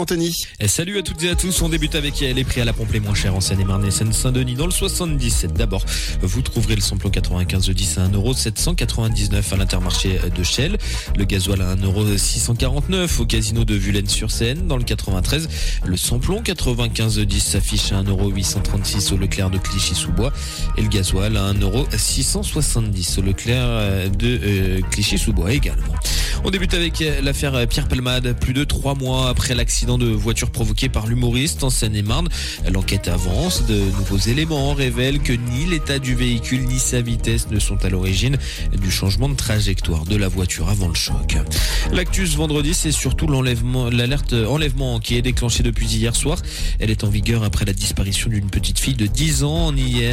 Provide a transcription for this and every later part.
Anthony. Salut à toutes et à tous, on débute avec les prix à la pompe les moins chers en Seine-et-Marne et Seine-Saint-Denis dans le 77. D'abord, vous trouverez le samplon 95 de 10 à 1,799€ à l'intermarché de Shell, le gasoil à 1,649€ au casino de Vulaine-sur-Seine dans le 93. Le samplon 95 de 10 s'affiche à 1,836€ au Leclerc de Clichy-sous-Bois et le gasoil à 1,670€ au Leclerc de euh, Clichy-sous-Bois également. On débute avec l'affaire Pierre Palmade, plus de trois mois après l'accident de voiture provoqué par l'humoriste en Seine-et-Marne. L'enquête avance, de nouveaux éléments révèlent que ni l'état du véhicule ni sa vitesse ne sont à l'origine du changement de trajectoire de la voiture avant le choc. L'actus vendredi, c'est surtout l'alerte enlèvement qui est déclenchée depuis hier soir. Elle est en vigueur après la disparition d'une petite fille de 10 ans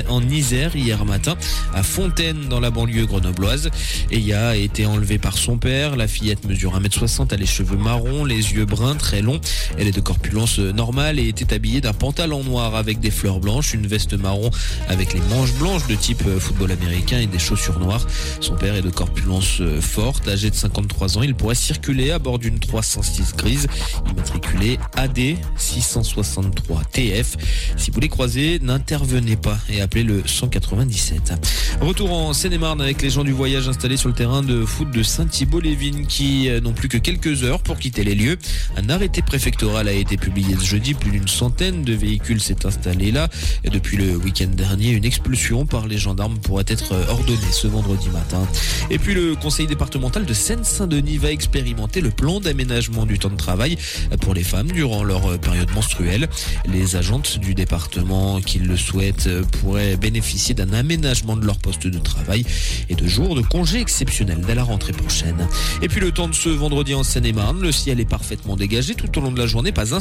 en Isère hier matin à Fontaine dans la banlieue grenobloise. Et a été enlevée par son père. Fillette mesure 1m60, a les cheveux marrons, les yeux bruns très longs. Elle est de corpulence normale et était habillée d'un pantalon noir avec des fleurs blanches, une veste marron avec les manches blanches de type football américain et des chaussures noires. Son père est de corpulence forte, âgé de 53 ans. Il pourrait circuler à bord d'une 306 grise, immatriculée AD 663 TF. Si vous les croisez, n'intervenez pas et appelez le 197. Retour en Seine-et-Marne avec les gens du voyage installés sur le terrain de foot de Saint-Thibault-les-Vignes qui n'ont plus que quelques heures pour quitter les lieux. Un arrêté préfectoral a été publié ce jeudi. Plus d'une centaine de véhicules s'est installé là. Et depuis le week-end dernier, une expulsion par les gendarmes pourrait être ordonnée ce vendredi matin. Et puis le conseil départemental de Seine-Saint-Denis va expérimenter le plan d'aménagement du temps de travail pour les femmes durant leur période menstruelle. Les agentes du département qui le souhaitent pourraient bénéficier d'un aménagement de leur poste de travail et de jours de congé exceptionnels dès la rentrée prochaine. Et puis le temps de ce vendredi en Seine-et-Marne, le ciel est parfaitement dégagé tout au long de la journée, pas un